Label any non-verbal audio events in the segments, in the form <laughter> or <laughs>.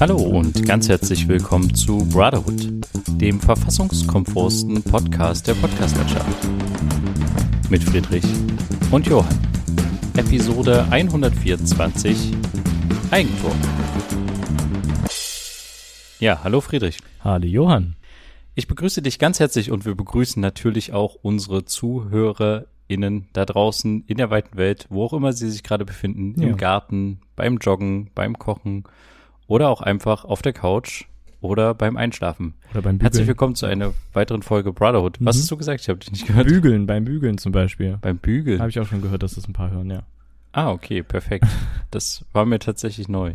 Hallo und ganz herzlich willkommen zu Brotherhood, dem verfassungskonformsten Podcast der Podcastwirtschaft. Mit Friedrich und Johann. Episode 124 Eigentor. Ja, hallo Friedrich. Hallo Johann. Ich begrüße dich ganz herzlich und wir begrüßen natürlich auch unsere ZuhörerInnen da draußen in der weiten Welt, wo auch immer sie sich gerade befinden, Ja. im Garten, beim Joggen, beim Kochen oder auch einfach auf der Couch oder beim Einschlafen. Oder beim Herzlich Bügeln. willkommen zu einer weiteren Folge Brotherhood. Was Mhm. hast du gesagt? Ich habe dich nicht gehört. Bügeln, beim Bügeln zum Beispiel. beim Bügeln. Habe ich auch schon gehört, dass das ein paar hören, ja. Ah, okay, perfekt. <laughs> Das war mir tatsächlich neu.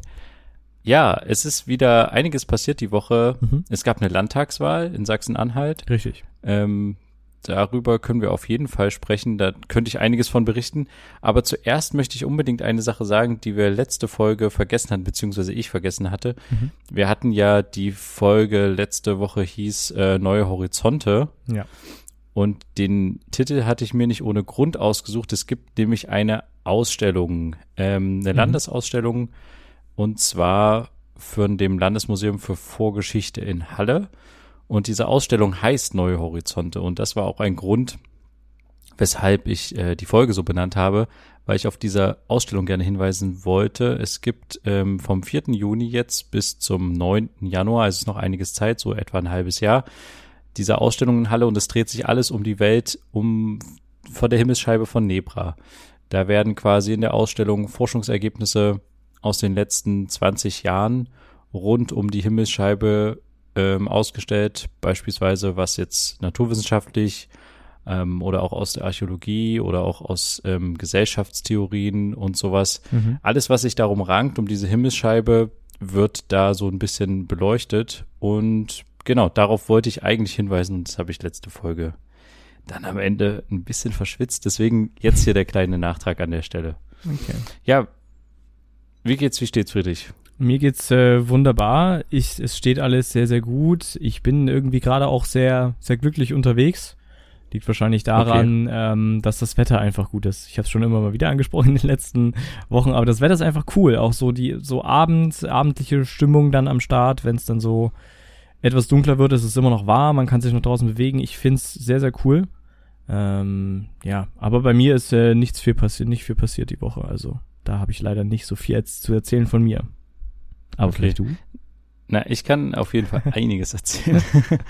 Ja, es ist wieder einiges passiert die Woche. Mhm. Es gab eine Landtagswahl in Sachsen-Anhalt. Richtig. Ähm, darüber können wir auf jeden Fall sprechen. Da könnte ich einiges von berichten. Aber zuerst möchte ich unbedingt eine Sache sagen, die wir letzte Folge vergessen hatten, beziehungsweise ich vergessen hatte. Mhm. Wir hatten ja die Folge letzte Woche hieß äh, Neue Horizonte. Ja. Und den Titel hatte ich mir nicht ohne Grund ausgesucht. Es gibt nämlich eine Ausstellung, ähm, eine Mhm. Landesausstellung, und zwar von dem Landesmuseum für Vorgeschichte in Halle. Und diese Ausstellung heißt Neue Horizonte. Und das war auch ein Grund, weshalb ich äh, die Folge so benannt habe, weil ich auf dieser Ausstellung gerne hinweisen wollte. Es gibt ähm, vom 4. Juni jetzt bis zum 9. Januar, also ist noch einiges Zeit, so etwa ein halbes Jahr, diese Ausstellung in Halle und es dreht sich alles um die Welt, um vor der Himmelsscheibe von Nebra. Da werden quasi in der Ausstellung Forschungsergebnisse aus den letzten 20 Jahren rund um die Himmelsscheibe ähm, ausgestellt, beispielsweise was jetzt naturwissenschaftlich ähm, oder auch aus der Archäologie oder auch aus ähm, Gesellschaftstheorien und sowas. Mhm. Alles, was sich darum rankt, um diese Himmelsscheibe, wird da so ein bisschen beleuchtet. Und genau, darauf wollte ich eigentlich hinweisen und das habe ich letzte Folge dann am Ende ein bisschen verschwitzt. Deswegen jetzt hier der kleine Nachtrag an der Stelle. Okay. Ja, wie geht's, wie steht's, Friedrich? Mir geht's äh, wunderbar. Ich, es steht alles sehr, sehr gut. Ich bin irgendwie gerade auch sehr, sehr glücklich unterwegs. Liegt wahrscheinlich daran, ähm, dass das Wetter einfach gut ist. Ich habe es schon immer mal wieder angesprochen in den letzten Wochen, aber das Wetter ist einfach cool. Auch so die so abends, abendliche Stimmung dann am Start, wenn es dann so etwas dunkler wird, ist es immer noch warm, man kann sich noch draußen bewegen. Ich find's sehr, sehr cool. Ähm, ja, aber bei mir ist äh, nichts viel passiert, nicht viel passiert die Woche. Also da habe ich leider nicht so viel jetzt zu erzählen von mir. Aber Okay. vielleicht du? Na, ich kann auf jeden Fall einiges erzählen.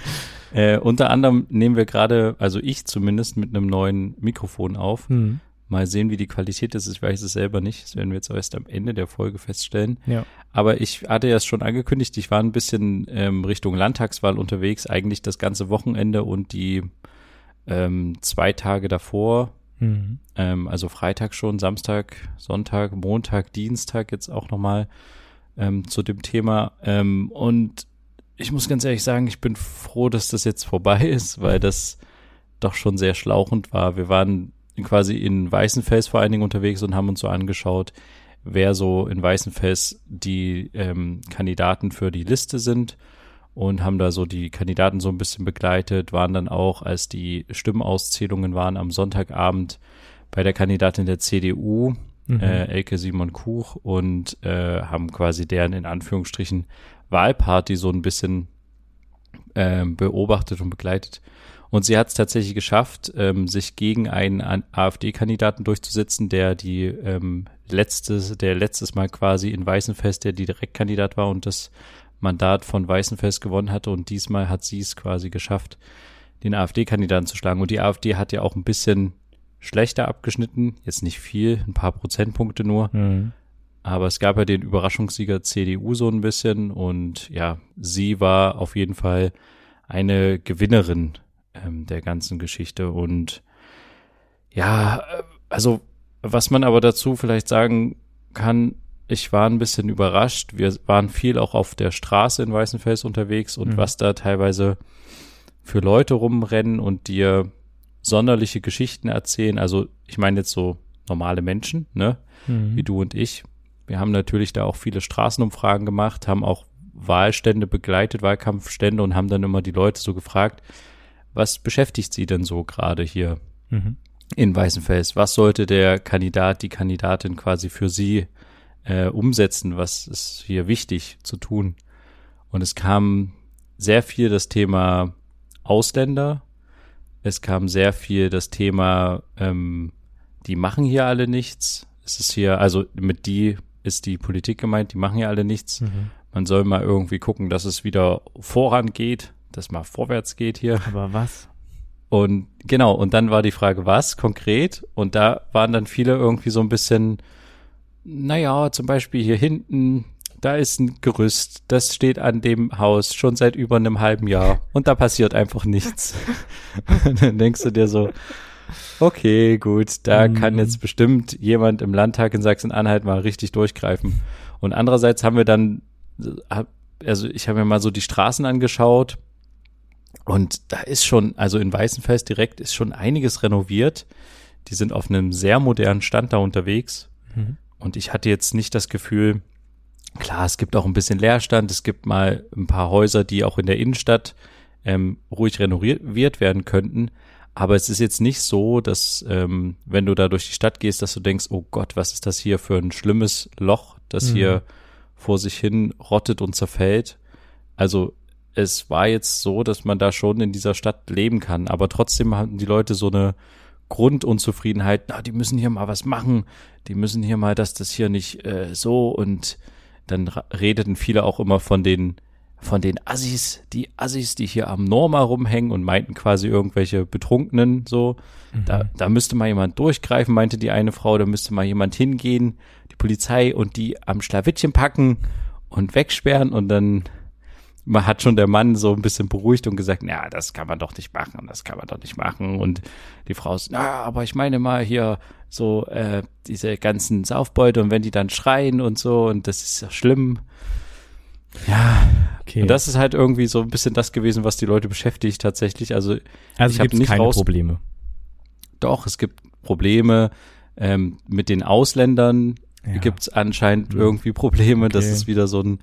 <laughs> äh, unter anderem nehmen wir gerade, also ich zumindest, mit einem neuen Mikrofon auf. Hm. Mal sehen, wie die Qualität ist. Ich weiß es selber nicht. Das werden wir jetzt erst am Ende der Folge feststellen. Ja. Aber ich hatte ja es schon angekündigt, ich war ein bisschen ähm, Richtung Landtagswahl unterwegs, eigentlich das ganze Wochenende und die ähm, zwei Tage davor, Mhm. ähm, also Freitag schon, Samstag, Sonntag, Montag, Dienstag jetzt auch nochmal ähm, zu dem Thema. Ähm, und ich muss ganz ehrlich sagen, ich bin froh, dass das jetzt vorbei <laughs> ist, weil das doch schon sehr schlauchend war. Wir waren quasi in Weißenfels vor allen Dingen unterwegs und haben uns so angeschaut, wer so in Weißenfels die ähm, Kandidaten für die Liste sind und haben da so die Kandidaten so ein bisschen begleitet, waren dann auch, als die Stimmauszählungen waren am Sonntagabend bei der Kandidatin der CDU, Mhm. äh, Elke Simon Kuch, und äh, haben quasi deren in Anführungsstrichen Wahlparty so ein bisschen ähm, beobachtet und begleitet. Und sie hat es tatsächlich geschafft, ähm, sich gegen einen An- AfD-Kandidaten durchzusetzen, der die ähm, letztes, der letztes Mal quasi in Weißenfest der Direktkandidat war und das Mandat von Weißenfest gewonnen hatte. Und diesmal hat sie es quasi geschafft, den AfD-Kandidaten zu schlagen. Und die AfD hat ja auch ein bisschen schlechter abgeschnitten, jetzt nicht viel, ein paar Prozentpunkte nur. Mhm. Aber es gab ja den Überraschungssieger CDU so ein bisschen und ja, sie war auf jeden Fall eine Gewinnerin ähm, der ganzen Geschichte und ja, äh, also was man aber dazu vielleicht sagen kann, ich war ein bisschen überrascht. Wir waren viel auch auf der Straße in Weißenfels unterwegs und Mhm. was da teilweise für Leute rumrennen und dir sonderliche Geschichten erzählen. Also ich meine jetzt so normale Menschen, ne? Mhm. wie du und ich. Wir haben natürlich da auch viele Straßenumfragen gemacht, haben auch Wahlstände begleitet, Wahlkampfstände und haben dann immer die Leute so gefragt, was beschäftigt sie denn so gerade hier Mhm. in Weißenfels? Was sollte der Kandidat, die Kandidatin quasi für sie äh, umsetzen, was ist hier wichtig zu tun. Und es kam sehr viel das Thema Ausländer, es kam sehr viel das Thema, ähm, die machen hier alle nichts. Es ist hier, also mit die ist die Politik gemeint, die machen hier alle nichts. Mhm. Man soll mal irgendwie gucken, dass es wieder vorangeht, dass mal vorwärts geht hier. Aber was? Und genau, und dann war die Frage, was konkret? Und da waren dann viele irgendwie so ein bisschen, naja, zum Beispiel hier hinten, da ist ein Gerüst, das steht an dem Haus schon seit über einem halben Jahr und da passiert einfach nichts. <laughs> <laughs> dann denkst du dir so, okay, gut, da mhm. kann jetzt bestimmt jemand im Landtag in Sachsen-Anhalt mal richtig durchgreifen. Und andererseits haben wir dann, also ich habe mir mal so die Straßen angeschaut und da ist schon, also in Weißenfels direkt ist schon einiges renoviert. Die sind auf einem sehr modernen Stand da unterwegs. Mhm. Und ich hatte jetzt nicht das Gefühl, klar, es gibt auch ein bisschen Leerstand, es gibt mal ein paar Häuser, die auch in der Innenstadt ähm, ruhig renoviert werden könnten. Aber es ist jetzt nicht so, dass ähm, wenn du da durch die Stadt gehst, dass du denkst, oh Gott, was ist das hier für ein schlimmes Loch, das mhm. hier vor sich hin rottet und zerfällt. Also es war jetzt so, dass man da schon in dieser Stadt leben kann, aber trotzdem hatten die Leute so eine Grundunzufriedenheit, na, die müssen hier mal was machen, die müssen hier mal, dass das hier nicht äh, so und dann redeten viele auch immer von den von den Assis, die Assis, die hier am Norma rumhängen und meinten quasi irgendwelche Betrunkenen so. Mhm. Da, da müsste mal jemand durchgreifen, meinte die eine Frau, da müsste mal jemand hingehen, die Polizei und die am Schlawittchen packen und wegsperren und dann man hat schon der Mann so ein bisschen beruhigt und gesagt, na, das kann man doch nicht machen, das kann man doch nicht machen. Und die Frau ist, na, aber ich meine mal hier so äh, diese ganzen Saufbeute und wenn die dann schreien und so und das ist ja schlimm. Ja, okay. Und das ist halt irgendwie so ein bisschen das gewesen, was die Leute beschäftigt tatsächlich. Also, also ich habe nicht keine raus Probleme. Doch, es gibt Probleme ähm, mit den Ausländern. Ja. Gibt es anscheinend mhm. irgendwie Probleme. Okay. Das ist wieder so ein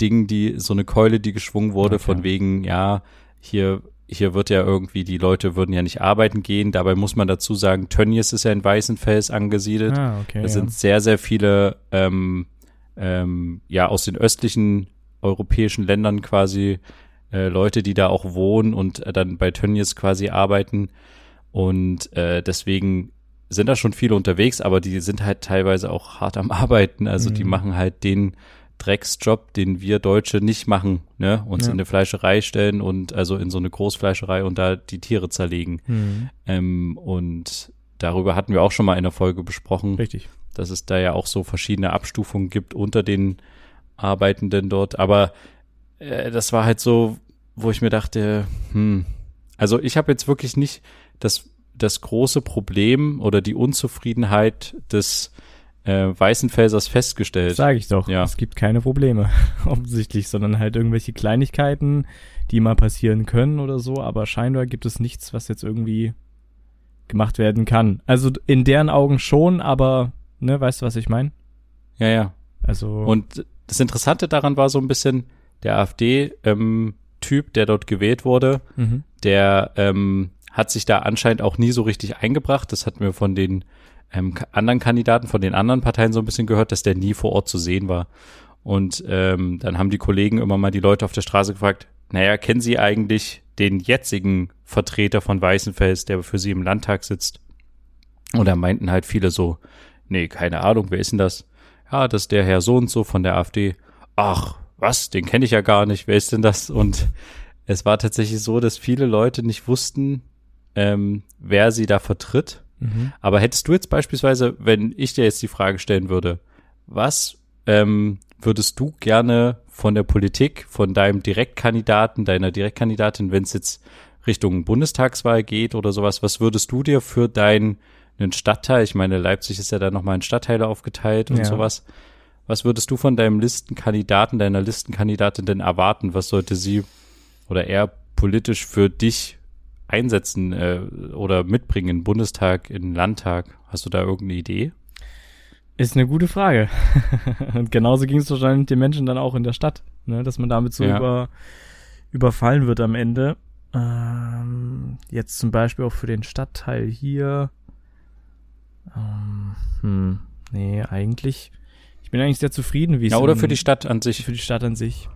Ding, die so eine Keule, die geschwungen wurde, okay. von wegen, ja, hier hier wird ja irgendwie, die Leute würden ja nicht arbeiten gehen. Dabei muss man dazu sagen, Tönnies ist ja in Weißenfels angesiedelt. Ah, okay, da ja. sind sehr, sehr viele, ähm, ähm, ja, aus den östlichen europäischen Ländern quasi äh, Leute, die da auch wohnen und äh, dann bei Tönnies quasi arbeiten. Und äh, deswegen sind da schon viele unterwegs, aber die sind halt teilweise auch hart am <laughs> Arbeiten. Also mhm. die machen halt den Drecksjob, den wir Deutsche nicht machen, ne? Uns ja. in eine Fleischerei stellen und also in so eine Großfleischerei und da die Tiere zerlegen. Mhm. Ähm, und darüber hatten wir auch schon mal in der Folge besprochen. Richtig. Dass es da ja auch so verschiedene Abstufungen gibt unter den Arbeitenden dort. Aber äh, das war halt so, wo ich mir dachte, hm, also ich habe jetzt wirklich nicht das, das große Problem oder die Unzufriedenheit des äh, Weißenfelsers festgestellt. Sage ich doch. Ja. Es gibt keine Probleme, <laughs> offensichtlich, sondern halt irgendwelche Kleinigkeiten, die mal passieren können oder so, aber scheinbar gibt es nichts, was jetzt irgendwie gemacht werden kann. Also in deren Augen schon, aber, ne, weißt du, was ich meine? Ja, ja. Also. Und das Interessante daran war so ein bisschen, der AfD-Typ, ähm, der dort gewählt wurde, mhm. der ähm, hat sich da anscheinend auch nie so richtig eingebracht. Das hatten wir von den ähm, anderen Kandidaten von den anderen Parteien so ein bisschen gehört, dass der nie vor Ort zu sehen war. Und ähm, dann haben die Kollegen immer mal die Leute auf der Straße gefragt, naja, kennen Sie eigentlich den jetzigen Vertreter von Weißenfels, der für Sie im Landtag sitzt? Und da meinten halt viele so, nee, keine Ahnung, wer ist denn das? Ja, das ist der Herr so und so von der AfD. Ach, was, den kenne ich ja gar nicht, wer ist denn das? Und es war tatsächlich so, dass viele Leute nicht wussten, ähm, wer sie da vertritt Mhm. Aber hättest du jetzt beispielsweise, wenn ich dir jetzt die Frage stellen würde, was ähm, würdest du gerne von der Politik, von deinem Direktkandidaten, deiner Direktkandidatin, wenn es jetzt Richtung Bundestagswahl geht oder sowas, was würdest du dir für deinen Stadtteil, ich meine, Leipzig ist ja da nochmal in Stadtteile aufgeteilt und ja. sowas, was würdest du von deinem Listenkandidaten, deiner Listenkandidatin denn erwarten? Was sollte sie oder er politisch für dich einsetzen äh, oder mitbringen in den Bundestag, in den Landtag? Hast du da irgendeine Idee? Ist eine gute Frage. <laughs> Und genauso ging es wahrscheinlich den Menschen dann auch in der Stadt, ne? dass man damit so ja. über, überfallen wird am Ende. Ähm, jetzt zum Beispiel auch für den Stadtteil hier. Ähm, hm, nee, eigentlich bin eigentlich sehr zufrieden, wie es Ja, oder in- für die Stadt an sich. für die Stadt an sich.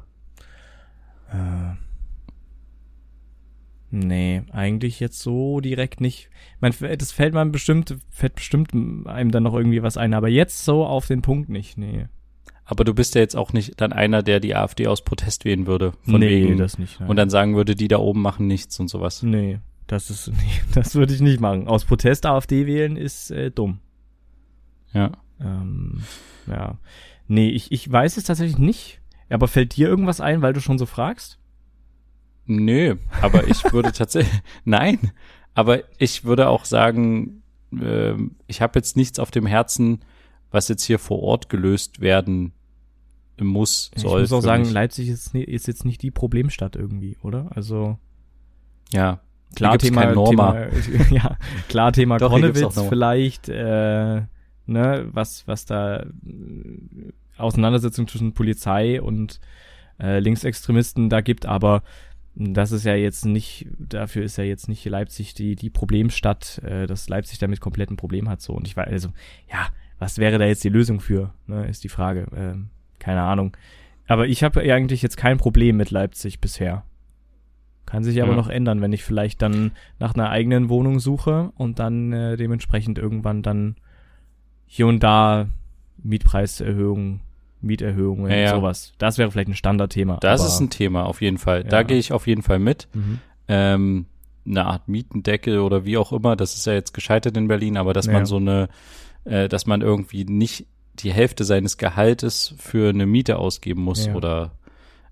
Äh, nee, eigentlich jetzt so direkt nicht. Man, das fällt man bestimmt, fällt bestimmt einem dann noch irgendwie was ein, aber jetzt so auf den Punkt nicht, nee. Aber du bist ja jetzt auch nicht dann einer, der die AfD aus Protest wählen würde. Von nee, wegen. das nicht. Nein. und dann sagen würde, die da oben machen nichts und sowas. nee, das ist, <laughs> nee, das würde ich nicht machen. Aus Protest AfD wählen ist äh, dumm. Ja. Ähm, ja. Nee, ich, ich weiß es tatsächlich nicht. Aber fällt dir irgendwas ein, weil du schon so fragst? Nö, aber ich würde tatsächlich, <laughs> nein, aber ich würde auch sagen, ähm, ich habe jetzt nichts auf dem Herzen, was jetzt hier vor Ort gelöst werden muss, Ich soll. muss auch sagen, mich. Leipzig ist, ist jetzt nicht die Problemstadt irgendwie, oder? Also ja, klar Thema. Thema <laughs> ja klar Thema Doch, Norma. vielleicht, äh, ne, was was da äh, Auseinandersetzung zwischen Polizei und äh, Linksextremisten da gibt, aber das ist ja jetzt nicht, dafür ist ja jetzt nicht Leipzig die, die Problemstadt, äh, dass Leipzig damit komplett ein Problem hat so. Und ich weiß, also, ja, was wäre da jetzt die Lösung für, ne, ist die Frage. Ähm, keine Ahnung. Aber ich habe eigentlich jetzt kein Problem mit Leipzig bisher. Kann sich aber Ja. noch ändern, wenn ich vielleicht dann nach einer eigenen Wohnung suche und dann äh, dementsprechend irgendwann dann hier und da Mietpreiserhöhungen, Mieterhöhungen, Ja, sowas. Das wäre vielleicht ein Standardthema. das ist ein Thema auf jeden Fall. Da gehe ich auf jeden Fall mit. Mhm. ähm, eine Art Mietendeckel oder wie auch immer, das ist ja jetzt gescheitert in Berlin, aber dass man so eine, äh, dass man irgendwie nicht die Hälfte seines Gehaltes für eine Miete ausgeben muss Ja. oder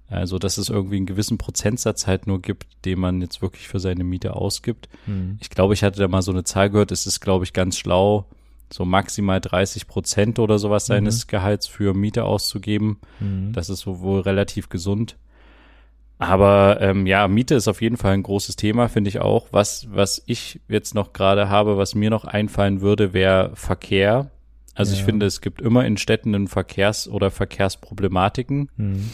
also dass es irgendwie einen gewissen Prozentsatz halt nur gibt, den man jetzt wirklich für seine Miete ausgibt. Mhm. Ich glaube, ich hatte da mal so eine Zahl gehört, es ist, glaube ich, ganz schlau, so maximal 30 Prozent oder sowas seines Gehalts für Miete auszugeben. Mhm. Das ist wohl relativ gesund. Aber ähm, ja, Miete ist auf jeden Fall ein großes Thema, finde ich auch. Was, was ich jetzt noch gerade habe, was mir noch einfallen würde, wäre Verkehr. Also ich Ja. finde, es gibt immer in Städten einen Verkehrs- oder Verkehrsproblematiken. Mhm.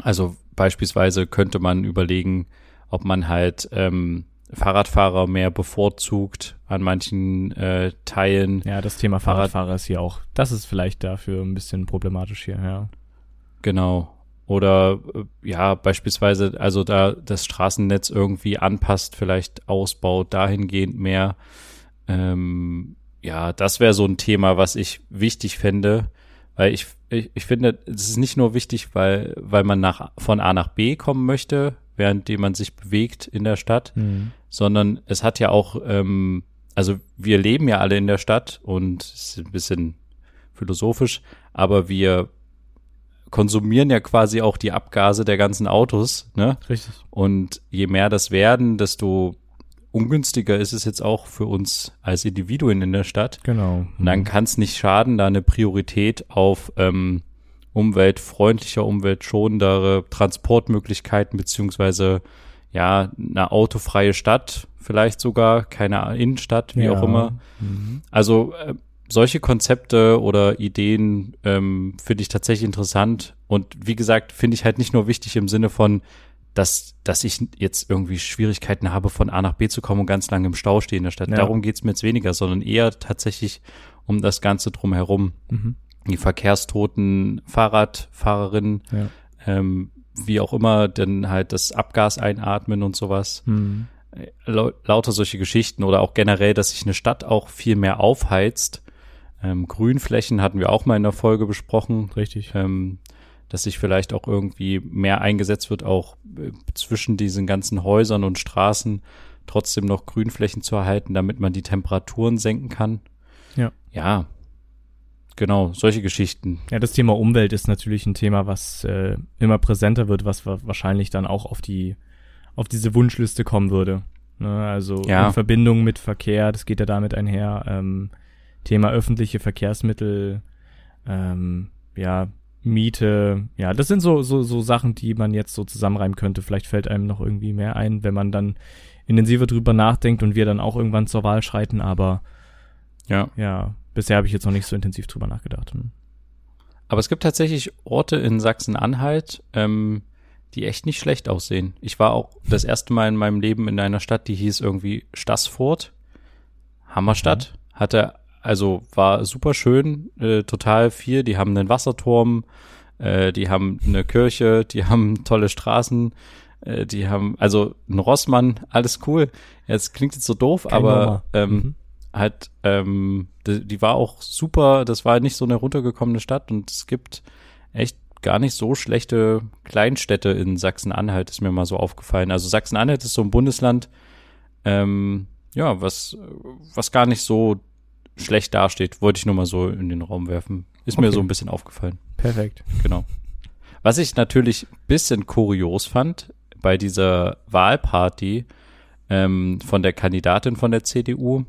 Also beispielsweise könnte man überlegen, ob man halt ähm, Fahrradfahrer mehr bevorzugt an manchen äh, Teilen. Ja, das Thema Fahrrad- Fahrradfahrer ist hier auch, das ist vielleicht dafür ein bisschen problematisch hier, ja. Genau. Oder äh, ja, beispielsweise, also da das Straßennetz irgendwie anpasst, vielleicht ausbaut, dahingehend mehr. Ähm, ja, das wäre so ein Thema, was ich wichtig fände, weil ich, ich, ich finde, es ist nicht nur wichtig, weil, weil man nach, von A nach B kommen möchte, währenddem man sich bewegt in der Stadt, Mhm. sondern es hat ja auch, ähm, also wir leben ja alle in der Stadt und es ist ein bisschen philosophisch, aber wir konsumieren ja quasi auch die Abgase der ganzen Autos, ne? Richtig. Und je mehr das werden, desto ungünstiger ist es jetzt auch für uns als Individuen in der Stadt. Genau. Und dann kann es nicht schaden, da eine Priorität auf ähm, umweltfreundlicher, umweltschonendere Transportmöglichkeiten beziehungsweise ja eine autofreie Stadt, vielleicht sogar keine Innenstadt, wie Ja. auch immer. Mhm. Also äh, solche Konzepte oder Ideen ähm, finde ich tatsächlich interessant und wie gesagt finde ich halt nicht nur wichtig im Sinne von dass, dass ich jetzt irgendwie Schwierigkeiten habe, von A nach B zu kommen und ganz lange im Stau stehe in der Stadt. Ja. Darum geht's mir jetzt weniger, sondern eher tatsächlich um das Ganze drumherum. Mhm. Die verkehrstoten Fahrradfahrerinnen, Ja. ähm, wie auch immer, dann halt das Abgas einatmen und sowas. Mhm. Lau- Lauter solche Geschichten oder auch generell, dass sich eine Stadt auch viel mehr aufheizt. Ähm, Grünflächen hatten wir auch mal in der Folge besprochen Richtig. ähm, dass sich vielleicht auch irgendwie mehr eingesetzt wird, auch äh, zwischen diesen ganzen Häusern und Straßen trotzdem noch Grünflächen zu erhalten, damit man die Temperaturen senken kann. Ja. Ja. Genau, solche Geschichten. Ja, das Thema Umwelt ist natürlich ein Thema, was äh, immer präsenter wird, was wa- wahrscheinlich dann auch auf die auf diese Wunschliste kommen würde. Ne, also Ja. in Verbindung mit Verkehr, das geht ja damit einher. Ähm, Thema öffentliche Verkehrsmittel, ähm, ja Miete, ja, das sind so so so Sachen, die man jetzt so zusammenreimen könnte. Vielleicht fällt einem noch irgendwie mehr ein, wenn man dann intensiver drüber nachdenkt und wir dann auch irgendwann zur Wahl schreiten. Aber Ja. ja, bisher habe ich jetzt noch nicht so intensiv drüber nachgedacht. Hm. Aber es gibt tatsächlich Orte in Sachsen-Anhalt, ähm, die echt nicht schlecht aussehen. Ich war auch das erste Mal in meinem Leben in einer Stadt, die hieß irgendwie Stassfurt. Hammerstadt. Hatte also war super schön, äh, total viel. Die haben einen Wasserturm, äh, die haben eine Kirche, die <laughs> haben tolle Straßen, äh, die haben, also ein Rossmann, alles cool. Jetzt klingt jetzt so doof, Kein aber ähm, Mhm. Halt, ähm, die, die war auch super, das war nicht so eine runtergekommene Stadt und es gibt echt gar nicht so schlechte Kleinstädte in Sachsen-Anhalt, ist mir mal so aufgefallen. Also Sachsen-Anhalt ist so ein Bundesland, ähm, ja, was, was gar nicht so schlecht dasteht, wollte ich nur mal so in den Raum werfen. Ist mir Okay. so ein bisschen aufgefallen, Perfekt. genau. Was ich natürlich ein bisschen kurios fand bei dieser Wahlparty ähm, von der Kandidatin von der CDU,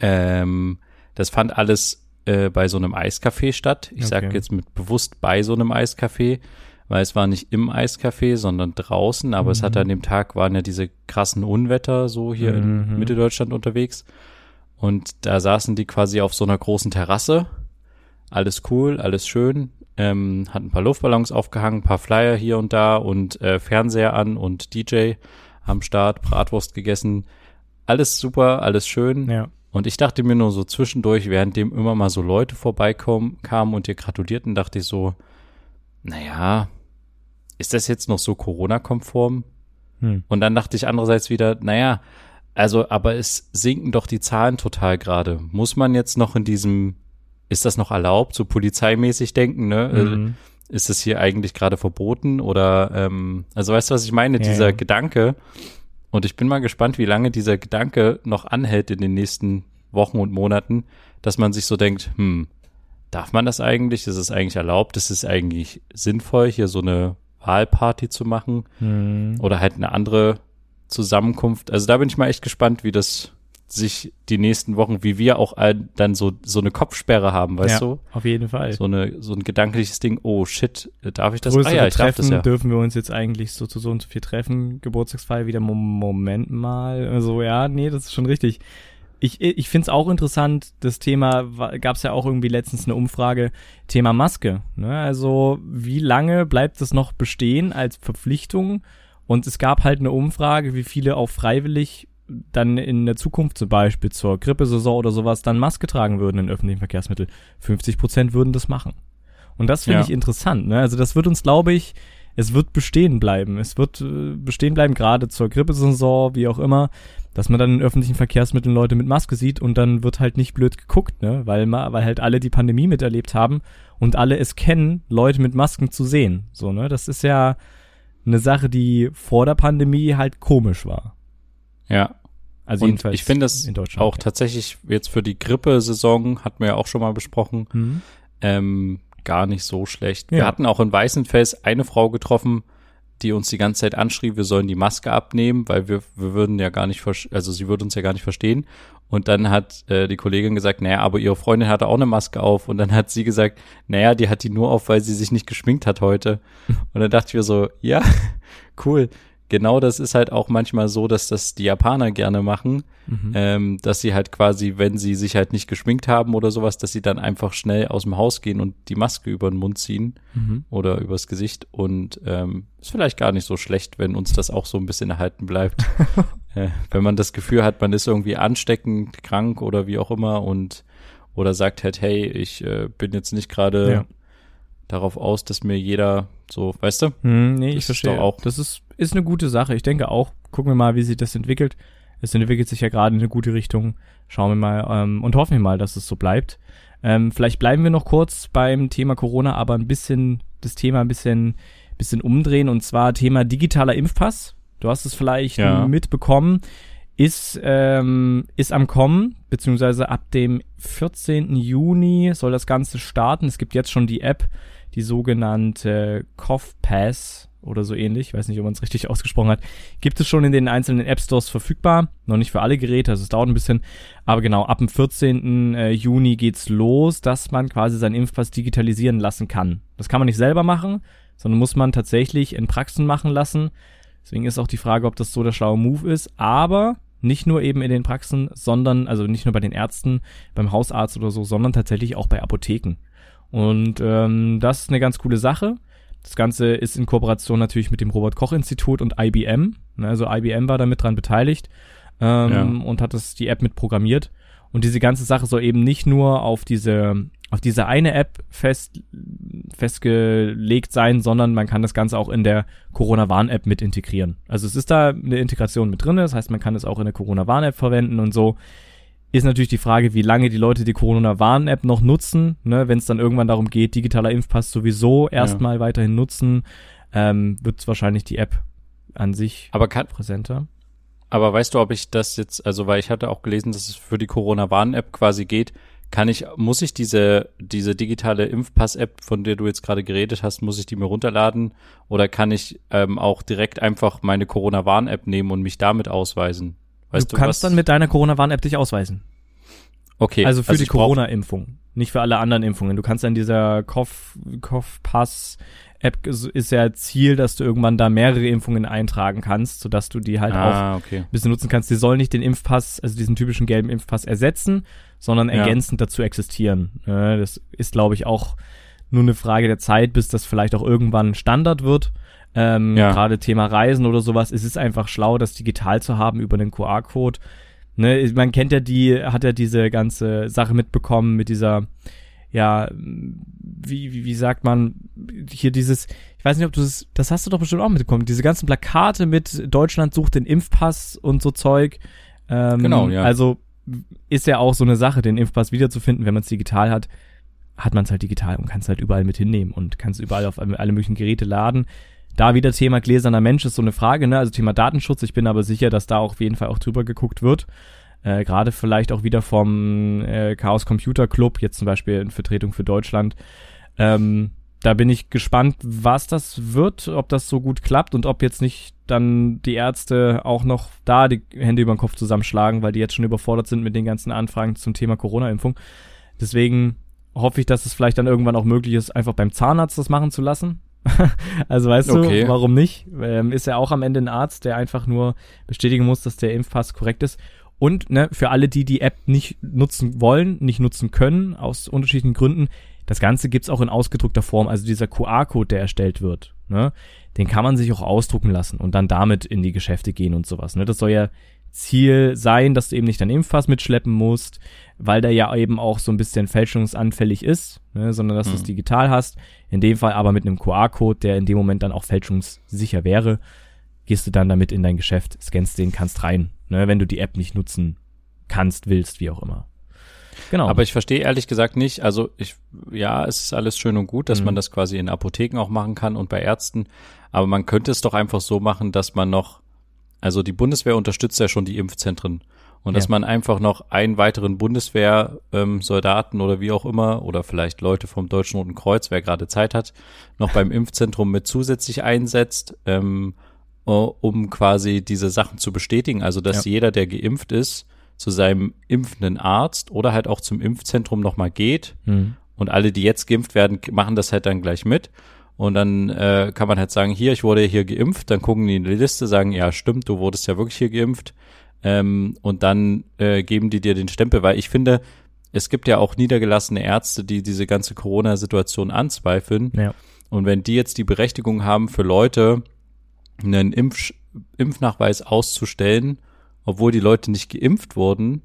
ähm, das fand alles äh, bei so einem Eiscafé statt. Ich sage Okay. jetzt mit bewusst bei so einem Eiscafé, weil es war nicht im Eiscafé, sondern draußen. Aber es hatte an dem Tag waren ja diese krassen Unwetter so hier in Mhm. Mitteldeutschland unterwegs. Und da saßen die quasi auf so einer großen Terrasse. Alles cool, alles schön. Ähm, hatten ein paar Luftballons aufgehangen, ein paar Flyer hier und da und äh, Fernseher an und DJ am Start, Bratwurst gegessen. Alles super, alles schön. Ja. Und ich dachte mir nur so zwischendurch, während dem immer mal so Leute vorbeikommen, kamen und dir gratulierten, dachte ich so, naja, ist das jetzt noch so Corona-konform? Hm. Und dann dachte ich andererseits wieder, naja, also, aber es sinken doch die Zahlen total gerade. Muss man jetzt noch in diesem, ist das noch erlaubt, so polizeimäßig denken, ne? Mhm. Äh, Ist es hier eigentlich gerade verboten oder, ähm, also weißt du, was ich meine? Ja, Dieser ja. Gedanke. Und ich bin mal gespannt, wie lange dieser Gedanke noch anhält in den nächsten Wochen und Monaten, dass man sich so denkt, hm, darf man das eigentlich? Ist es eigentlich erlaubt? Ist es eigentlich sinnvoll, hier so eine Wahlparty zu machen? Mhm. oder halt eine andere Zusammenkunft. Also da bin ich mal echt gespannt, wie das sich die nächsten Wochen, wie wir auch dann so so eine Kopfsperre haben, weißt ja, du? auf jeden Fall. So eine so ein gedankliches Ding. Oh shit, darf ich das? Größere ah ja, ich darf Treffen das ja. dürfen wir uns jetzt eigentlich so zu so und so viel treffen. Geburtstagsfeier wieder Mo- Moment mal. Also ja, nee, das ist schon richtig. Ich, ich finde es auch interessant, das Thema, gab es ja auch irgendwie letztens eine Umfrage, Thema Maske. Ne? Also wie lange bleibt es noch bestehen als Verpflichtung? Und es gab halt eine Umfrage, wie viele auch freiwillig dann in der Zukunft zum Beispiel zur Grippesaison oder sowas dann Maske tragen würden in öffentlichen Verkehrsmitteln. 50 Prozent würden das machen. Und das finde Ja. ich interessant. Ne? Also das wird uns, glaube ich, es wird bestehen bleiben. Es wird äh, bestehen bleiben, gerade zur Grippesaison, wie auch immer, dass man dann in öffentlichen Verkehrsmitteln Leute mit Maske sieht und dann wird halt nicht blöd geguckt, ne? Weil weil halt alle die Pandemie miterlebt haben und alle es kennen, Leute mit Masken zu sehen. So, ne? Das ist ja eine Sache, die vor der Pandemie halt komisch war. Ja. Also Und ich finde das auch tatsächlich jetzt für die Grippesaison hatten wir ja auch schon mal besprochen, Mhm. ähm, gar nicht so schlecht. Ja. Wir hatten auch in Weißenfels eine Frau getroffen, die uns die ganze Zeit anschrieb, wir sollen die Maske abnehmen, weil wir, wir würden ja gar nicht, also sie würde uns ja gar nicht verstehen. Und dann hat äh, die Kollegin gesagt, naja, aber ihre Freundin hatte auch eine Maske auf. Und dann hat sie gesagt, naja, die hat die nur auf, weil sie sich nicht geschminkt hat heute. <laughs> Und dann dachte ich mir so, ja, <laughs> cool. Genau das ist halt auch manchmal so, dass das die Japaner gerne machen, Mhm. ähm, dass sie halt quasi, wenn sie sich halt nicht geschminkt haben oder sowas, dass sie dann einfach schnell aus dem Haus gehen und die Maske über den Mund ziehen Mhm. oder übers Gesicht und ähm, ist vielleicht gar nicht so schlecht, wenn uns das auch so ein bisschen erhalten bleibt. <laughs> äh, wenn man das Gefühl hat, man ist irgendwie ansteckend, krank oder wie auch immer und oder sagt halt, hey, ich äh, bin jetzt nicht gerade Ja. darauf aus, dass mir jeder so, weißt du? Hm, nee, Das ich verstehe. auch- Das ist, ist eine gute Sache. Ich denke auch. Gucken wir mal, wie sich das entwickelt. Es entwickelt sich ja gerade in eine gute Richtung. Schauen wir mal ähm, und hoffen wir mal, dass es so bleibt. Ähm, vielleicht bleiben wir noch kurz beim Thema Corona, aber ein bisschen das Thema ein bisschen, bisschen umdrehen und zwar Thema digitaler Impfpass. Du hast es vielleicht Ja. mitbekommen. Ist, ähm, ist am Kommen, beziehungsweise ab dem 14. Juni soll das Ganze starten. Es gibt jetzt schon die App, die sogenannte Cough Pass oder so ähnlich. Ich weiß nicht, ob man es richtig <laughs> ausgesprochen hat. Gibt es schon in den einzelnen App Stores verfügbar. Noch nicht für alle Geräte, also es dauert ein bisschen. Aber genau, ab dem 14. äh, Juni geht's los, dass man quasi seinen Impfpass digitalisieren lassen kann. Das kann man nicht selber machen, sondern muss man tatsächlich in Praxen machen lassen. Deswegen ist auch die Frage, ob das so der schlaue Move ist. Aber nicht nur eben in den Praxen, sondern, also nicht nur bei den Ärzten, beim Hausarzt oder so, sondern tatsächlich auch bei Apotheken. Und ähm, das ist eine ganz coole Sache. Das Ganze ist in Kooperation natürlich mit dem Robert Koch Institut und IBM. Ne, Also IBM war da mit dran beteiligt ähm, und hat das die App mit programmiert. Und diese ganze Sache soll eben nicht nur auf diese, auf diese eine App fest, festgelegt sein, sondern man kann das Ganze auch in der Corona-Warn-App mit integrieren. Also es ist da eine Integration mit drin, das heißt, man kann es auch in der Corona-Warn-App verwenden und so. Ist natürlich die Frage, wie lange die Leute die Corona-Warn-App noch nutzen, ne, wenn es dann irgendwann darum geht, digitaler Impfpass sowieso erstmal ja. weiterhin nutzen, ähm, wird wahrscheinlich die App an sich aber kann, präsenter. Aber weißt du, ob ich das jetzt, also weil ich hatte auch gelesen, dass es für die Corona-Warn-App quasi geht, kann ich, muss ich diese, diese digitale Impfpass-App, von der du jetzt gerade geredet hast, muss ich die mir runterladen? Oder kann ich ähm, auch direkt einfach meine Corona-Warn-App nehmen und mich damit ausweisen? Weißt du, du kannst was? dann mit deiner Corona-Warn-App dich ausweisen. Okay. Also für also die Corona-Impfung, nicht für alle anderen Impfungen. Du kannst dann dieser Kopf, Kopfpass App ist ja Ziel, dass du irgendwann da mehrere Impfungen eintragen kannst, sodass du die halt ah, auch okay. ein bisschen nutzen kannst. Die sollen nicht den Impfpass, also diesen typischen gelben Impfpass ersetzen, sondern ja. ergänzend dazu existieren. das ist, glaube ich, auch nur eine Frage der Zeit, bis das vielleicht auch irgendwann Standard wird. Ähm, ja. Gerade Thema Reisen oder sowas. Es ist einfach schlau, das digital zu haben über den QR-Code. Ne, man kennt ja die, hat ja diese ganze Sache mitbekommen mit dieser ja, wie, wie, wie sagt man, hier dieses, ich weiß nicht, ob du das, das hast du doch bestimmt auch mitbekommen, diese ganzen Plakate mit Deutschland sucht den Impfpass und so Zeug. Ähm, genau, ja. Also ist ja auch so eine Sache, den Impfpass wiederzufinden, wenn man es digital hat, hat man es halt digital und kann es halt überall mit hinnehmen und kann es überall auf alle möglichen Geräte laden. Da wieder Thema gläserner Mensch ist so eine Frage, ne? Also Thema Datenschutz. Ich bin aber sicher, dass da auf jeden Fall auch drüber geguckt wird. Äh, Gerade vielleicht auch wieder vom äh, Chaos Computer Club, jetzt zum Beispiel in Vertretung für Deutschland. Ähm, da bin ich gespannt, was das wird, ob das so gut klappt und ob jetzt nicht dann die Ärzte auch noch da die Hände über den Kopf zusammenschlagen, weil die jetzt schon überfordert sind mit den ganzen Anfragen zum Thema Corona-Impfung. Deswegen hoffe ich, dass es vielleicht dann irgendwann auch möglich ist, einfach beim Zahnarzt das machen zu lassen. <laughs> also weißt okay. du, warum nicht? Ähm, ist ja auch am Ende ein Arzt, der einfach nur bestätigen muss, dass der Impfpass korrekt ist. Und ne, für alle, die die App nicht nutzen wollen, nicht nutzen können, aus unterschiedlichen Gründen, das Ganze gibt's auch in ausgedruckter Form. Also dieser QR-Code, der erstellt wird, ne, den kann man sich auch ausdrucken lassen und dann damit in die Geschäfte gehen und sowas. Ne? Das soll ja Ziel sein, dass du eben nicht dein Impfpass mitschleppen musst, weil der ja eben auch so ein bisschen fälschungsanfällig ist, ne, sondern dass mhm. du es digital hast. In dem Fall aber mit einem QR-Code, der in dem Moment dann auch fälschungssicher wäre, gehst du dann damit in dein Geschäft, scannst den, kannst rein ne, wenn du die App nicht nutzen kannst, willst, wie auch immer. Genau. Aber ich verstehe ehrlich gesagt nicht, also ich, ja, es ist alles schön und gut, dass mhm. man das quasi in Apotheken auch machen kann und bei Ärzten, aber man könnte es doch einfach so machen, dass man noch, also die Bundeswehr unterstützt ja schon die Impfzentren und ja. dass man einfach noch einen weiteren Bundeswehr-Soldaten ähm, oder wie auch immer oder vielleicht Leute vom Deutschen Roten Kreuz, wer gerade Zeit hat, noch beim Impfzentrum mit zusätzlich einsetzt, ähm, äh, um quasi diese Sachen zu bestätigen. Also, dass ja. jeder, der geimpft ist, zu seinem impfenden Arzt oder halt auch zum Impfzentrum nochmal geht. Mhm. Und alle, die jetzt geimpft werden, machen das halt dann gleich mit. Und dann äh, kann man halt sagen, hier, ich wurde hier geimpft. Dann gucken die in die Liste, sagen, ja, stimmt, du wurdest ja wirklich hier geimpft. Ähm, und dann äh, geben die dir den Stempel, weil ich finde, es gibt ja auch niedergelassene Ärzte, die diese ganze Corona-Situation anzweifeln. Ja. Und wenn die jetzt die Berechtigung haben für Leute, einen Impf Impfnachweis auszustellen, obwohl die Leute nicht geimpft wurden.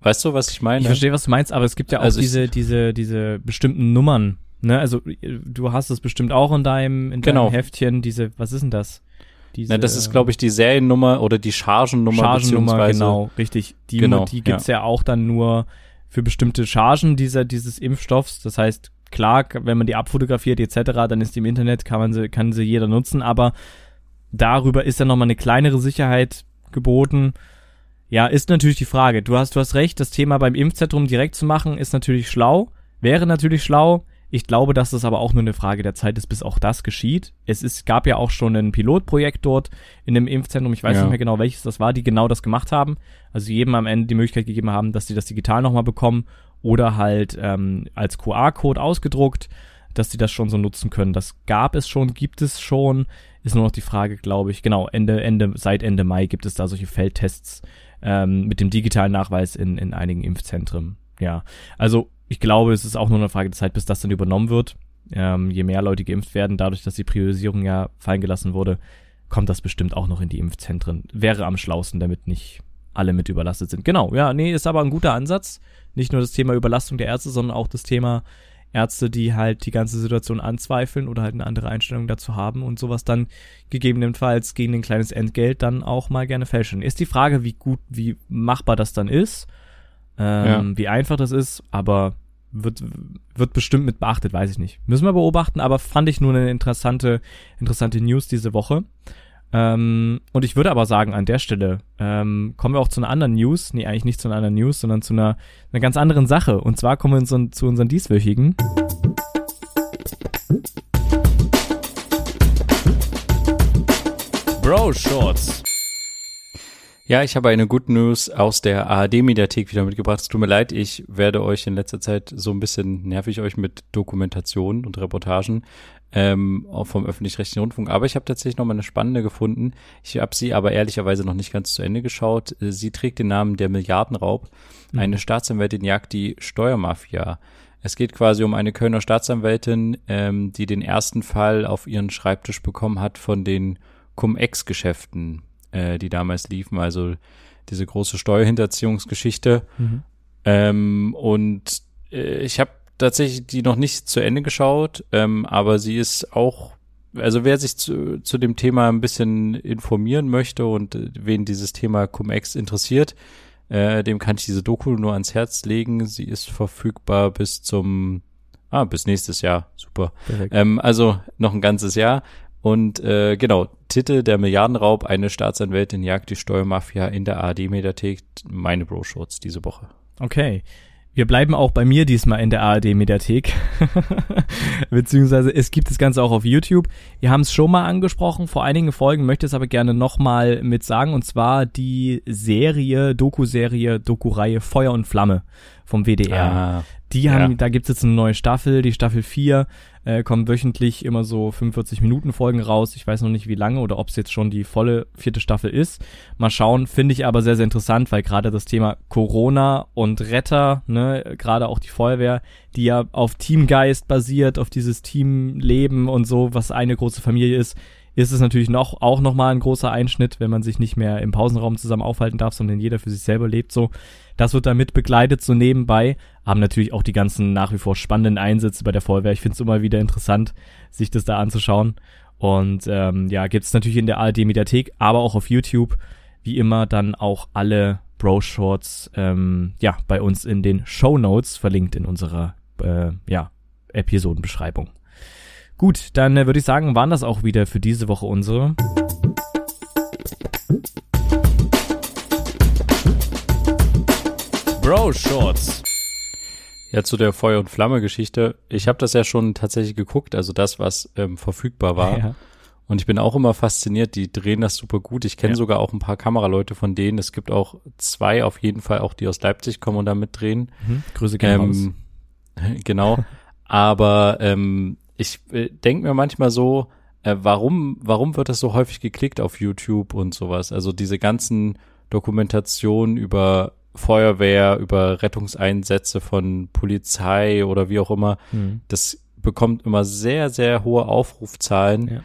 Weißt du, was ich meine? Ich verstehe, was du meinst, aber es gibt ja auch also diese, diese, diese bestimmten Nummern. Ne? Also du hast es bestimmt auch in deinem, in deinem genau. Heftchen, diese, was ist denn das? Diese, Na, das ist, glaube ich, die Seriennummer oder die Chargennummer. Chargennummer, genau, richtig. Die, genau, die gibt's ja. ja auch dann nur für bestimmte Chargen dieser, dieses Impfstoffs. Das heißt, klar, wenn man die abfotografiert etc., dann ist die im Internet, kann man sie, kann sie jeder nutzen, aber darüber ist dann nochmal eine kleinere Sicherheit geboten. Ja, ist natürlich die Frage. Du hast, du hast recht, das Thema beim Impfzentrum direkt zu machen, ist natürlich schlau, wäre natürlich schlau. Ich glaube, dass es aber auch nur eine Frage der Zeit ist, bis auch das geschieht. Es ist, gab ja auch schon ein Pilotprojekt dort in dem Impfzentrum, ich weiß ja. nicht mehr genau, welches das war, die genau das gemacht haben. Also jedem am Ende die Möglichkeit gegeben haben, dass sie das digital nochmal bekommen oder halt ähm, als QR-Code ausgedruckt, dass sie das schon so nutzen können. Das gab es schon, gibt es schon. Ist nur noch die Frage, glaube ich, genau, Ende, Ende, seit Ende Mai gibt es da solche Feldtests ähm, mit dem digitalen Nachweis in, in einigen Impfzentren. Ja, also ich glaube, es ist auch nur eine Frage der Zeit, bis das dann übernommen wird. Ähm, je mehr Leute geimpft werden, dadurch, dass die Priorisierung ja fallen gelassen wurde, kommt das bestimmt auch noch in die Impfzentren. Wäre am schlausten, damit nicht alle mit überlastet sind. Genau, ja, nee, ist aber ein guter Ansatz. Nicht nur das Thema Überlastung der Ärzte, sondern auch das Thema Ärzte, die halt die ganze Situation anzweifeln oder halt eine andere Einstellung dazu haben und sowas dann gegebenenfalls gegen ein kleines Entgelt dann auch mal gerne fälschen. Ist die Frage, wie gut, wie machbar das dann ist, ähm, ja. wie einfach das ist, aber wird, wird bestimmt mit beachtet, weiß ich nicht. Müssen wir beobachten, aber fand ich nur eine interessante, interessante News diese Woche. Ähm, und ich würde aber sagen, an der Stelle ähm, kommen wir auch zu einer anderen News. Nee, eigentlich nicht zu einer anderen News, sondern zu einer, einer ganz anderen Sache. Und zwar kommen wir unseren, zu unseren dieswöchigen. Bro Shorts. Ja, ich habe eine Good News aus der ARD-Mediathek wieder mitgebracht. Es tut mir leid, ich werde euch in letzter Zeit so ein bisschen nervig euch mit Dokumentationen und Reportagen ähm, vom öffentlich-rechtlichen Rundfunk. Aber ich habe tatsächlich noch mal eine spannende gefunden. Ich habe sie aber ehrlicherweise noch nicht ganz zu Ende geschaut. Sie trägt den Namen Der Milliardenraub. Mhm. Eine Staatsanwältin jagt die Steuermafia. Es geht quasi um eine Kölner Staatsanwältin, ähm, die den ersten Fall auf ihren Schreibtisch bekommen hat von den Cum-Ex-Geschäften äh, die damals liefen, also diese große Steuerhinterziehungsgeschichte. Mhm. Ähm, und äh, ich habe tatsächlich die noch nicht zu Ende geschaut, ähm, aber sie ist auch, also wer sich zu, zu dem Thema ein bisschen informieren möchte und äh, wen dieses Thema Cum-Ex interessiert, äh, dem kann ich diese Doku nur ans Herz legen. Sie ist verfügbar bis zum, ah, bis nächstes Jahr. Super. Ähm, also noch ein ganzes Jahr. Und äh, genau, Titel Der Milliardenraub, eine Staatsanwältin jagt die Steuermafia in der ARD-Mediathek. Meine Bro-Shorts diese Woche. Okay. Wir bleiben auch bei mir diesmal in der ARD-Mediathek. <laughs> Beziehungsweise es gibt das Ganze auch auf YouTube. Wir haben es schon mal angesprochen, vor einigen Folgen, möchte es aber gerne nochmal mit sagen. Und zwar die Serie, Doku-Serie, Doku-Reihe Feuer und Flamme vom WDR. Ah, die haben, ja. da gibt es jetzt eine neue Staffel, die Staffel 4 äh, kommen wöchentlich immer so 45 Minuten Folgen raus. Ich weiß noch nicht wie lange oder ob es jetzt schon die volle vierte Staffel ist. Mal schauen, finde ich aber sehr, sehr interessant, weil gerade das Thema Corona und Retter, ne, gerade auch die Feuerwehr, die ja auf Teamgeist basiert, auf dieses Teamleben und so, was eine große Familie ist, ist es natürlich noch auch nochmal ein großer Einschnitt, wenn man sich nicht mehr im Pausenraum zusammen aufhalten darf, sondern jeder für sich selber lebt so. Das wird damit begleitet so nebenbei, haben natürlich auch die ganzen nach wie vor spannenden Einsätze bei der Feuerwehr. Ich finde es immer wieder interessant, sich das da anzuschauen. Und ähm, ja, gibt es natürlich in der ARD-Mediathek, aber auch auf YouTube, wie immer, dann auch alle Bro-Shorts ähm, ja, bei uns in den Show Notes verlinkt in unserer äh, ja, Episodenbeschreibung. Gut, dann äh, würde ich sagen, waren das auch wieder für diese Woche unsere. Bro Shorts. Ja, zu der Feuer- und Flamme-Geschichte. Ich habe das ja schon tatsächlich geguckt, also das, was ähm, verfügbar war. Ja. Und ich bin auch immer fasziniert, die drehen das super gut. Ich kenne ja. sogar auch ein paar Kameraleute von denen. Es gibt auch zwei auf jeden Fall, auch die aus Leipzig kommen und da mitdrehen. Mhm. Grüße gerne ähm, <laughs> Genau. Aber ähm, ich äh, denke mir manchmal so, äh, warum, warum wird das so häufig geklickt auf YouTube und sowas? Also diese ganzen Dokumentationen über Feuerwehr, über Rettungseinsätze von Polizei oder wie auch immer, mhm. das bekommt immer sehr, sehr hohe Aufrufzahlen. Ja.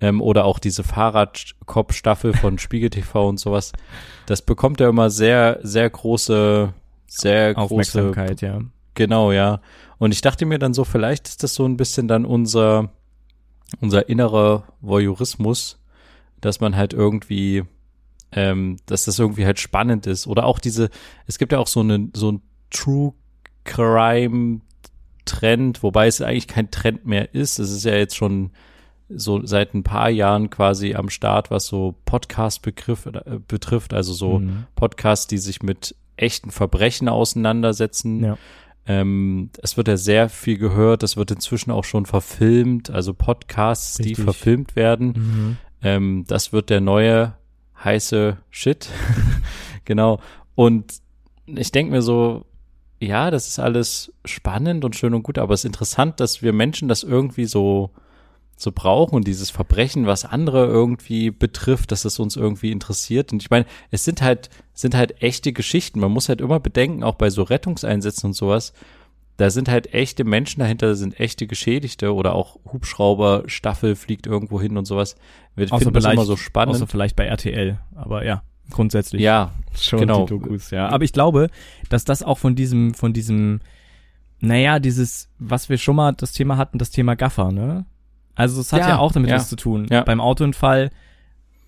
Ähm, oder auch diese Fahrradkopfstaffel von Spiegel TV <laughs> und sowas. Das bekommt ja immer sehr, sehr große, sehr große Aufmerksamkeit, ja. Genau, ja. Und ich dachte mir dann so, vielleicht ist das so ein bisschen dann unser, unser innerer Voyeurismus, dass man halt irgendwie, ähm, dass das irgendwie halt spannend ist. Oder auch diese, es gibt ja auch so eine, so ein True Crime Trend, wobei es eigentlich kein Trend mehr ist. Es ist ja jetzt schon so seit ein paar Jahren quasi am Start, was so Podcast-Begriff äh, betrifft, also so mhm. Podcasts, die sich mit echten Verbrechen auseinandersetzen. Ja. Ähm, es wird ja sehr viel gehört, es wird inzwischen auch schon verfilmt, also Podcasts, Richtig. die verfilmt werden. Mhm. Ähm, das wird der neue heiße Shit. <laughs> genau. Und ich denke mir so, ja, das ist alles spannend und schön und gut, aber es ist interessant, dass wir Menschen das irgendwie so so brauchen und dieses Verbrechen, was andere irgendwie betrifft, dass es uns irgendwie interessiert. Und ich meine, es sind halt, sind halt echte Geschichten. Man muss halt immer bedenken, auch bei so Rettungseinsätzen und sowas, da sind halt echte Menschen dahinter, da sind echte Geschädigte oder auch Hubschrauber, Staffel fliegt irgendwo hin und sowas. Ich finde das immer so spannend. Außer vielleicht bei RTL, aber ja. grundsätzlich. Ja, schon genau. die Dokus, ja. Aber ich glaube, dass das auch von diesem, von diesem, naja, dieses, was wir schon mal das Thema hatten, das Thema Gaffer, ne? Also es hat ja, Ja, auch damit ja. was zu tun. Ja. Beim Autounfall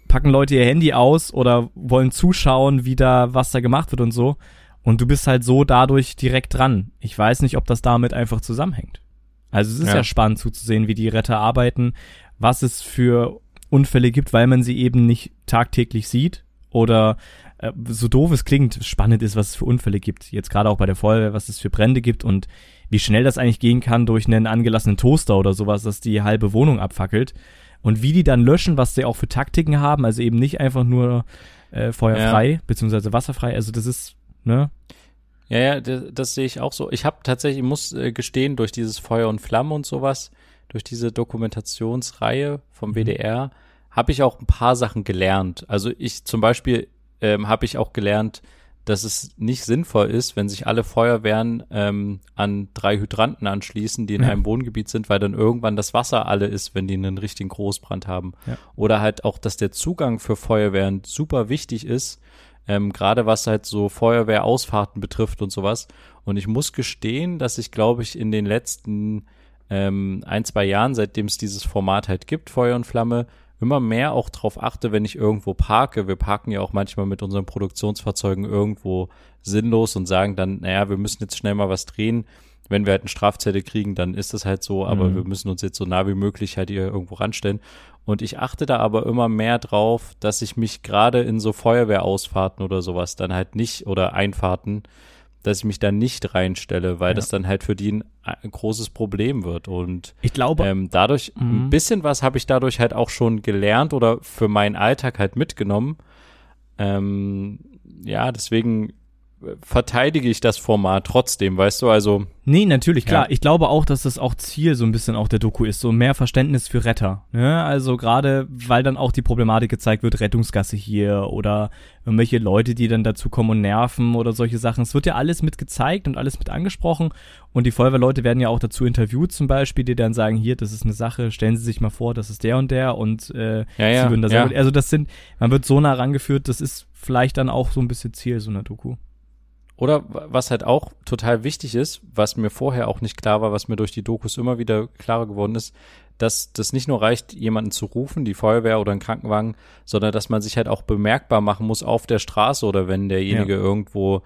packen Leute ihr Handy aus oder wollen zuschauen, wie da, was da gemacht wird und so. Und du bist halt so dadurch direkt dran. Ich weiß nicht, ob das damit einfach zusammenhängt. Also es ist ja, Ja. spannend zuzusehen, wie die Retter arbeiten, was es für Unfälle gibt, weil man sie eben nicht tagtäglich sieht oder äh, so doof es klingt, spannend ist, was es für Unfälle gibt. Jetzt gerade auch bei der Feuerwehr, was es für Brände gibt und wie schnell das eigentlich gehen kann durch einen angelassenen Toaster oder sowas, dass die halbe Wohnung abfackelt. Und wie die dann löschen, was sie auch für Taktiken haben, also eben nicht einfach nur äh, feuerfrei, beziehungsweise wasserfrei. Also das ist, ne? Ja, ja, das, das sehe ich auch so. Ich habe tatsächlich, ich muss äh, gestehen, durch dieses Feuer und Flamme und sowas, durch diese Dokumentationsreihe vom Mhm. WDR, habe ich auch ein paar Sachen gelernt. Also ich zum Beispiel ähm, habe ich auch gelernt, dass es nicht sinnvoll ist, wenn sich alle Feuerwehren ähm, an drei Hydranten anschließen, die in Ja. einem Wohngebiet sind, weil dann irgendwann das Wasser alle ist, wenn die einen richtigen Großbrand haben. Ja. Oder halt auch, dass der Zugang für Feuerwehren super wichtig ist, ähm, gerade was halt so Feuerwehrausfahrten betrifft und sowas. Und ich muss gestehen, dass ich, glaube ich, in den letzten ähm, ein, zwei Jahren, seitdem es dieses Format halt gibt, Feuer und Flamme, immer mehr auch drauf achte, wenn ich irgendwo parke. Wir parken ja auch manchmal mit unseren Produktionsfahrzeugen irgendwo sinnlos und sagen dann, naja, wir müssen jetzt schnell mal was drehen. Wenn wir halt eine Strafzelle kriegen, dann ist das halt so, aber Mhm. wir müssen uns jetzt so nah wie möglich halt hier irgendwo ranstellen. Und ich achte da aber immer mehr drauf, dass ich mich gerade in so Feuerwehrausfahrten oder sowas dann halt nicht oder Einfahrten, dass ich mich da nicht reinstelle, weil Ja. das dann halt für die ein, ein großes Problem wird. Und Ich glaube, ähm, dadurch, Mhm. ein bisschen was habe ich dadurch halt auch schon gelernt oder für meinen Alltag halt mitgenommen. Ähm, ja, deswegen verteidige ich das Format trotzdem, weißt du, also Nee, natürlich, klar. Ja. Ich glaube auch, dass das auch Ziel so ein bisschen auch der Doku ist, so mehr Verständnis für Retter. Ne? Also gerade, weil dann auch die Problematik gezeigt wird, Rettungsgasse hier oder irgendwelche Leute, die dann dazu kommen und nerven oder solche Sachen. Es wird ja alles mit gezeigt und alles mit angesprochen und die Feuerwehrleute werden ja auch dazu interviewt zum Beispiel, die dann sagen, hier, das ist eine Sache, stellen Sie sich mal vor, das ist der und der und äh, Ja, ja, Sie würden das ja. also das sind, man wird so nah rangeführt, das ist vielleicht dann auch so ein bisschen Ziel so einer Doku. Oder was halt auch total wichtig ist, was mir vorher auch nicht klar war, was mir durch die Dokus immer wieder klarer geworden ist, dass das nicht nur reicht, jemanden zu rufen, die Feuerwehr oder einen Krankenwagen, sondern dass man sich halt auch bemerkbar machen muss auf der Straße oder wenn derjenige Ja. irgendwo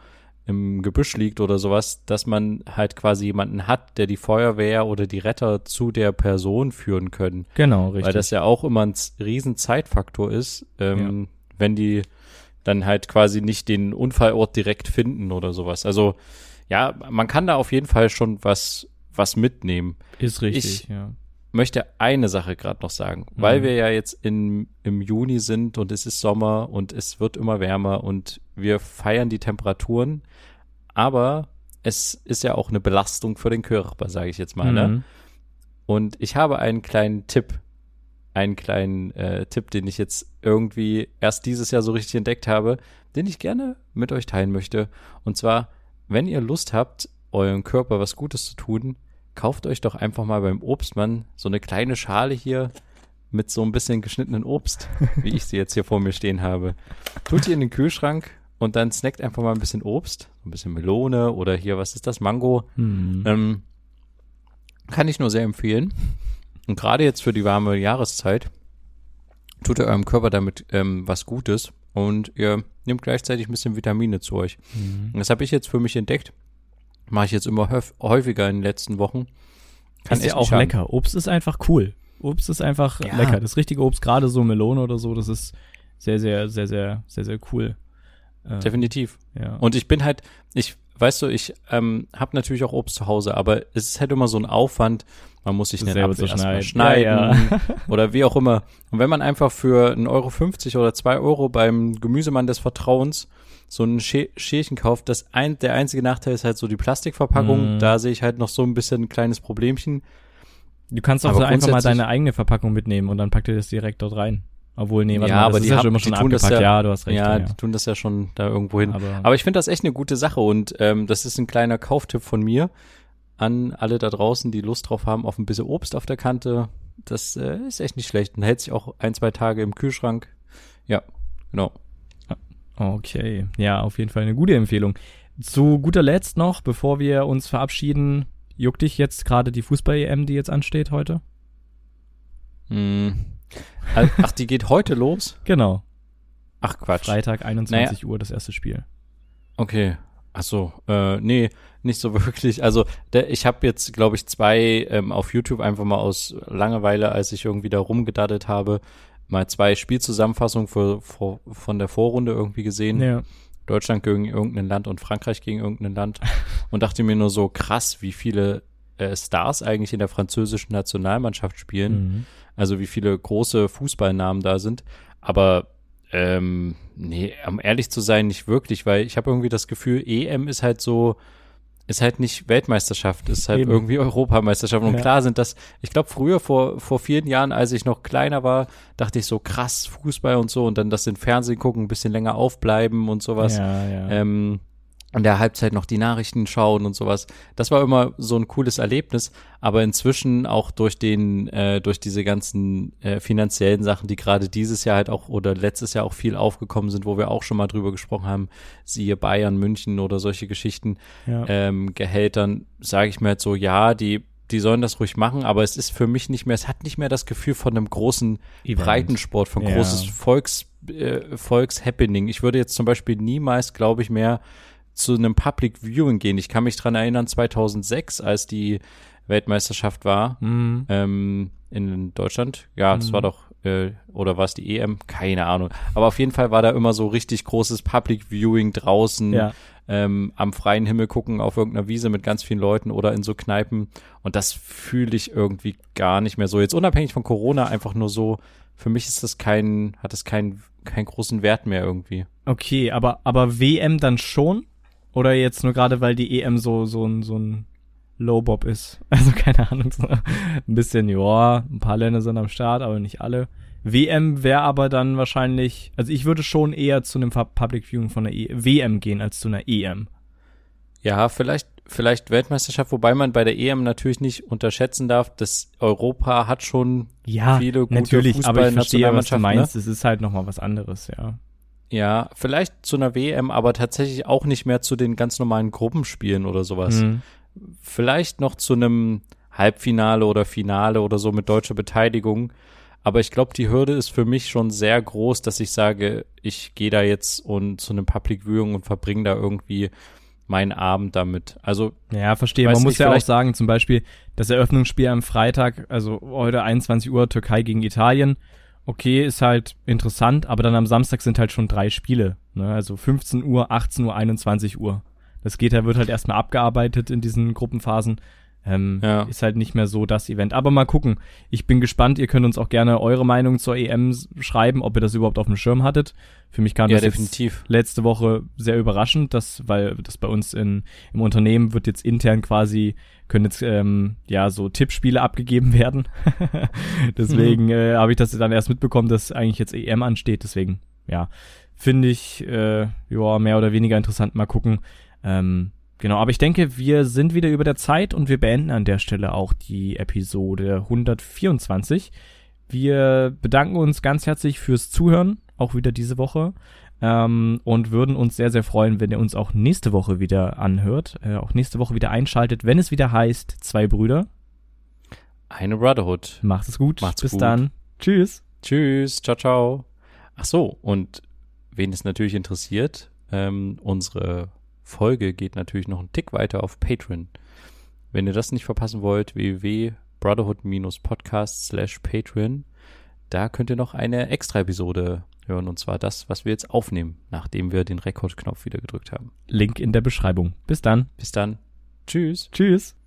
im Gebüsch liegt oder sowas, dass man halt quasi jemanden hat, der die Feuerwehr oder die Retter zu der Person führen können. Genau, richtig. Weil das ja auch immer ein riesen Zeitfaktor ist, ähm, wenn die dann halt quasi nicht den Unfallort direkt finden oder sowas. Also ja, man kann da auf jeden Fall schon was was mitnehmen. ist richtig, ich- ja. Möchte eine Sache gerade noch sagen, weil Mhm. wir ja jetzt in, im Juni sind und es ist Sommer und es wird immer wärmer und wir feiern die Temperaturen, aber es ist ja auch eine Belastung für den Körper, sage ich jetzt mal. Ne? Mhm. Und ich habe einen kleinen Tipp, einen kleinen äh, Tipp, den ich jetzt irgendwie erst dieses Jahr so richtig entdeckt habe, den ich gerne mit euch teilen möchte. Und zwar, wenn ihr Lust habt, eurem Körper was Gutes zu tun, kauft euch doch einfach mal beim Obstmann so eine kleine Schale hier mit so ein bisschen geschnittenen Obst, <laughs> wie ich sie jetzt hier vor mir stehen habe. Tut die in den Kühlschrank und dann snackt einfach mal ein bisschen Obst, ein bisschen Melone oder hier, was ist das, Mango. Mhm. Ähm, kann ich nur sehr empfehlen. Und gerade jetzt für die warme Jahreszeit tut ihr eurem Körper damit ähm, was Gutes und ihr nehmt gleichzeitig ein bisschen Vitamine zu euch. Mhm. Das habe ich jetzt für mich entdeckt. Mache ich jetzt immer häuf häufiger in den letzten Wochen. Kann ist ja auch lecker. Obst ist einfach cool. Obst ist einfach Ja. lecker. Das richtige Obst, gerade so Melone oder so, das ist sehr, sehr, sehr, sehr, sehr, sehr cool. Äh, Definitiv. ja. Und ich bin halt, ich, weißt du, ich ähm, habe natürlich auch Obst zu Hause, aber es ist halt immer so ein Aufwand. Man muss sich den Apfel erstmal schneiden. schneiden Ja, <laughs> oder wie auch immer. Und wenn man einfach für 1,50 Euro 50 oder 2 Euro beim Gemüsemann des Vertrauens so ein Schä Schälchen kauft, das ein, der einzige Nachteil ist halt so die Plastikverpackung. Mm. Da sehe ich halt noch so ein bisschen ein kleines Problemchen. Du kannst auch so einfach mal deine eigene Verpackung mitnehmen und dann packt ihr das direkt dort rein. Obwohl, nee, warte Ja, mal, aber die ja haben- schon immer die schon tun das ja- Ja, du hast recht. ja, Ja, die tun das ja schon da irgendwo hin. Aber, Aber ich finde das echt eine gute Sache und ähm, das ist ein kleiner Kauftipp von mir an alle da draußen, die Lust drauf haben auf ein bisschen Obst auf der Kante. Das äh, ist echt nicht schlecht und hält sich auch ein, zwei Tage im Kühlschrank. Ja, genau. Okay, ja, auf jeden Fall eine gute Empfehlung. Zu guter Letzt noch, bevor wir uns verabschieden, juckt dich jetzt gerade die Fußball-EM, die jetzt ansteht heute? Hm. Ach, die geht heute los? Genau. Ach Quatsch. Freitag 21 naja. Uhr das erste Spiel. Okay. Ach so, äh, nee, nicht so <laughs> wirklich. Also der, ich habe jetzt, glaube ich, zwei ähm, auf YouTube einfach mal aus Langeweile, als ich irgendwie da rumgedaddelt habe, mal zwei Spielzusammenfassungen für, für, von der Vorrunde irgendwie gesehen. Ja. Deutschland gegen irgendein Land und Frankreich gegen irgendein Land. <laughs> und dachte mir nur so, krass, wie viele äh, Stars eigentlich in der französischen Nationalmannschaft spielen. Mhm. Also wie viele große Fußballnamen da sind. Aber ähm, nee, um ehrlich zu sein, nicht wirklich, weil ich habe irgendwie das Gefühl, EM ist halt so, ist halt nicht Weltmeisterschaft, ist halt Eben. irgendwie Europameisterschaft. Und ja. klar sind das, ich glaube, früher, vor, vor vielen Jahren, als ich noch kleiner war, dachte ich so krass, Fußball und so und dann das in Fernsehen gucken, ein bisschen länger aufbleiben und sowas. Ja, ja. Ähm, in der Halbzeit noch die Nachrichten schauen und sowas. Das war immer so ein cooles Erlebnis, aber inzwischen auch durch den, äh, durch diese ganzen äh, finanziellen Sachen, die gerade dieses Jahr halt auch oder letztes Jahr auch viel aufgekommen sind, wo wir auch schon mal drüber gesprochen haben, siehe Bayern, München oder solche Geschichten, ja. ähm, Gehältern, sage ich mir halt so, ja, die die sollen das ruhig machen, aber es ist für mich nicht mehr, es hat nicht mehr das Gefühl von einem großen Event. Breitensport, von ja. großes Volks, äh, Volkshappening. Ich würde jetzt zum Beispiel niemals, glaube ich, mehr zu einem Public Viewing gehen. Ich kann mich dran erinnern, 2006, als die Weltmeisterschaft war mhm. ähm, in Deutschland. Ja, das mhm. war doch, äh, oder war es die EM? Keine Ahnung. Aber auf jeden Fall war da immer so richtig großes Public Viewing draußen. Ja. Ähm, am freien Himmel gucken auf irgendeiner Wiese mit ganz vielen Leuten oder in so Kneipen. Und das fühle ich irgendwie gar nicht mehr so. Jetzt unabhängig von Corona, einfach nur so, für mich ist das kein, hat das keinen keinen großen Wert mehr irgendwie. Okay, aber, aber WM dann schon? Oder jetzt nur gerade, weil die EM so, so ein, so ein Low-Bob ist. <laughs> Also keine Ahnung, so ein bisschen, ja, ein paar Länder sind am Start, aber nicht alle. WM wäre aber dann wahrscheinlich, also ich würde schon eher zu einem Public Viewing von der e WM gehen als zu einer EM. Ja, vielleicht, vielleicht Weltmeisterschaft, wobei man bei der EM natürlich nicht unterschätzen darf, dass Europa hat schon ja, viele gute natürlich, aber ich verstehe, was du meinst. Ne? Es ist halt nochmal was anderes, ja. Ja, vielleicht zu einer WM, aber tatsächlich auch nicht mehr zu den ganz normalen Gruppenspielen oder sowas. Mhm. Vielleicht noch zu einem Halbfinale oder Finale oder so mit deutscher Beteiligung. Aber ich glaube, die Hürde ist für mich schon sehr groß, dass ich sage, ich gehe da jetzt und zu einem Public Viewing und verbringe da irgendwie meinen Abend damit. Also ja, verstehe. Man muss ja auch sagen, zum Beispiel das Eröffnungsspiel am Freitag, also heute 21 Uhr Türkei gegen Italien okay, ist halt interessant, aber dann am Samstag sind halt schon drei Spiele. Ne? Also 15 Uhr, 18 Uhr, 21 Uhr. Das geht, da wird halt erstmal abgearbeitet in diesen Gruppenphasen. Ähm, ja. Ist halt nicht mehr so das Event. Aber mal gucken. Ich bin gespannt. Ihr könnt uns auch gerne eure Meinung zur EM schreiben, ob ihr das überhaupt auf dem Schirm hattet. Für mich kam ja, das definitiv. letzte Woche sehr überraschend, dass, weil das bei uns in, im Unternehmen wird jetzt intern quasi, können jetzt ähm, ja so Tippspiele abgegeben <laughs> werden. <laughs> Deswegen mhm. äh, habe ich das dann erst mitbekommen, dass eigentlich jetzt EM ansteht. Deswegen, ja, finde ich äh, ja mehr oder weniger interessant. Mal gucken. Ähm, Genau, aber ich denke, wir sind wieder über der Zeit und wir beenden an der Stelle auch die Episode 124. Wir bedanken uns ganz herzlich fürs Zuhören, auch wieder diese Woche. Ähm, und würden uns sehr, sehr freuen, wenn ihr uns auch nächste Woche wieder anhört, äh, auch nächste Woche wieder einschaltet, wenn es wieder heißt, zwei Brüder. Eine Brotherhood. Macht es gut. Macht's Bis gut. dann. Tschüss. Tschüss. Ciao, ciao. Ach so, und wen es natürlich interessiert, ähm, unsere Folge geht natürlich noch einen Tick weiter auf Patreon. Wenn ihr das nicht verpassen wollt, www.brotherhood-podcast slash Patreon, da könnt ihr noch eine extra Episode hören und zwar das, was wir jetzt aufnehmen, nachdem wir den Rekordknopf wieder gedrückt haben. Link in der Beschreibung. Bis dann. Bis dann. Tschüss. Tschüss.